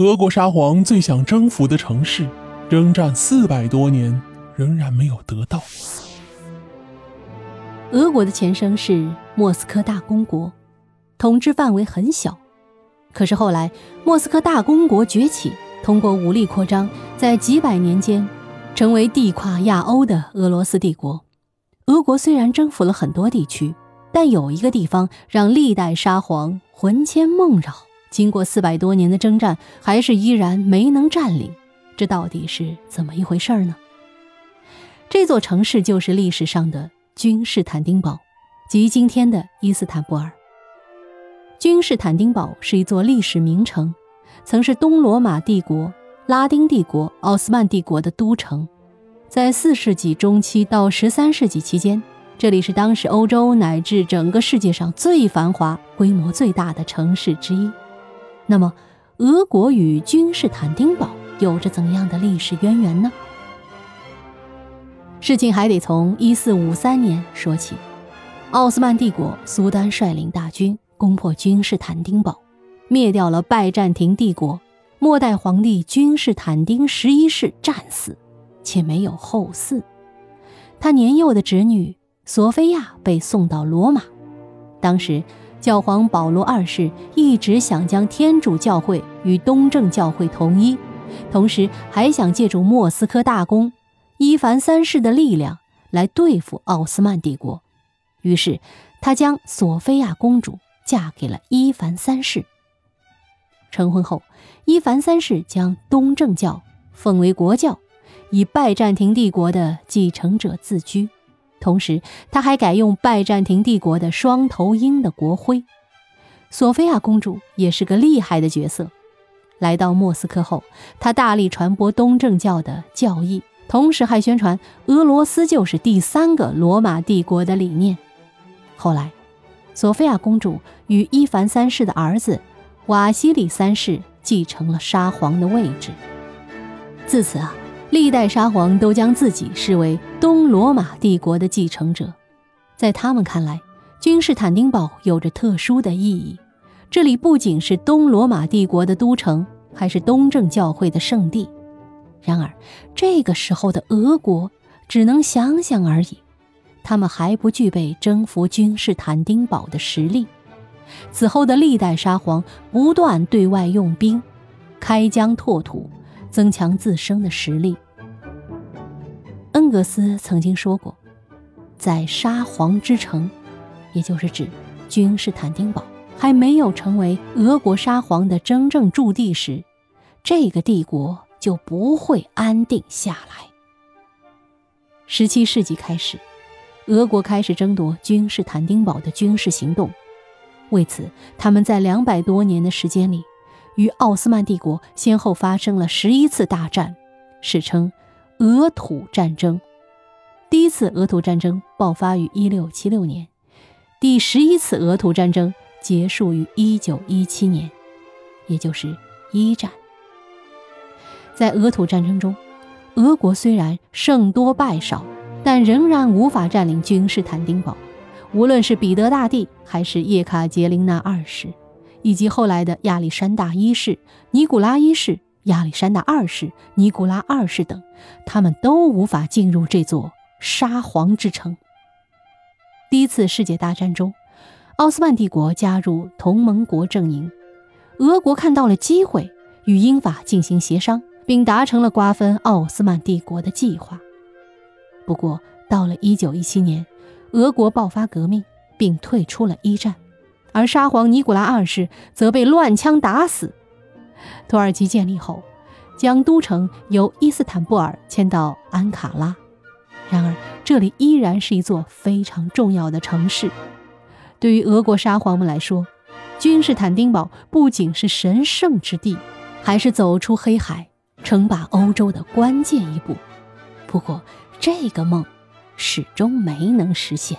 俄国沙皇最想征服的城市，征战四百多年，仍然没有得到。俄国的前身是莫斯科大公国，统治范围很小。可是后来，莫斯科大公国崛起，通过武力扩张，在几百年间，成为地跨亚欧的俄罗斯帝国。俄国虽然征服了很多地区，但有一个地方让历代沙皇魂牵梦绕，经过四百多年的征战，还是依然没能占领。这到底是怎么一回事呢？这座城市就是历史上的君士坦丁堡，即今天的伊斯坦布尔。君士坦丁堡是一座历史名城，曾是东罗马帝国、拉丁帝国、奥斯曼帝国的都城。在四世纪中期到十三世纪期间，这里是当时欧洲乃至整个世界上最繁华、规模最大的城市之一。那么，俄国与君士坦丁堡有着怎样的历史渊源呢？事情还得从一四五三年说起，奥斯曼帝国苏丹率领大军。攻破君士坦丁堡，灭掉了拜占庭帝国。末代皇帝君士坦丁十一世战死，且没有后嗣。他年幼的侄女索菲亚被送到罗马。当时，教皇保罗二世一直想将天主教会与东正教会统一，同时还想借助莫斯科大公伊凡三世的力量来对付奥斯曼帝国。于是，他将索菲亚公主。嫁给了伊凡三世。成婚后，伊凡三世将东正教奉为国教，以拜占庭帝国的继承者自居。同时，他还改用拜占庭帝国的双头鹰的国徽。索菲亚公主也是个厉害的角色。来到莫斯科后，她大力传播东正教的教义，同时还宣传俄罗斯就是第三个罗马帝国的理念。后来。索菲亚公主与伊凡三世的儿子瓦西里三世继承了沙皇的位置。自此啊，历代沙皇都将自己视为东罗马帝国的继承者。在他们看来，君士坦丁堡有着特殊的意义。这里不仅是东罗马帝国的都城，还是东正教会的圣地。然而，这个时候的俄国只能想想而已。他们还不具备征服君士坦丁堡的实力。此后的历代沙皇不断对外用兵，开疆拓土，增强自身的实力。恩格斯曾经说过，在沙皇之城，也就是指君士坦丁堡还没有成为俄国沙皇的真正驻地时，这个帝国就不会安定下来。十七世纪开始。俄国开始争夺君士坦丁堡的军事行动，为此，他们在两百多年的时间里，与奥斯曼帝国先后发生了十一次大战，史称“俄土战争”。第一次俄土战争爆发于一六七六年，第十一次俄土战争结束于一九一七年，也就是一战。在俄土战争中，俄国虽然胜多败少。但仍然无法占领君士坦丁堡。无论是彼得大帝，还是叶卡捷琳娜二世，以及后来的亚历山大一世、尼古拉一世、亚历山大二世、尼古拉二世等，他们都无法进入这座沙皇之城。第一次世界大战中，奥斯曼帝国加入同盟国阵营，俄国看到了机会，与英法进行协商，并达成了瓜分奥斯曼帝国的计划。不过，到了一九一七年，俄国爆发革命，并退出了一战，而沙皇尼古拉二世则被乱枪打死。土耳其建立后，将都城由伊斯坦布尔迁到安卡拉。然而，这里依然是一座非常重要的城市。对于俄国沙皇们来说，君士坦丁堡不仅是神圣之地，还是走出黑海、称霸欧洲的关键一步。不过，这个梦始终没能实现。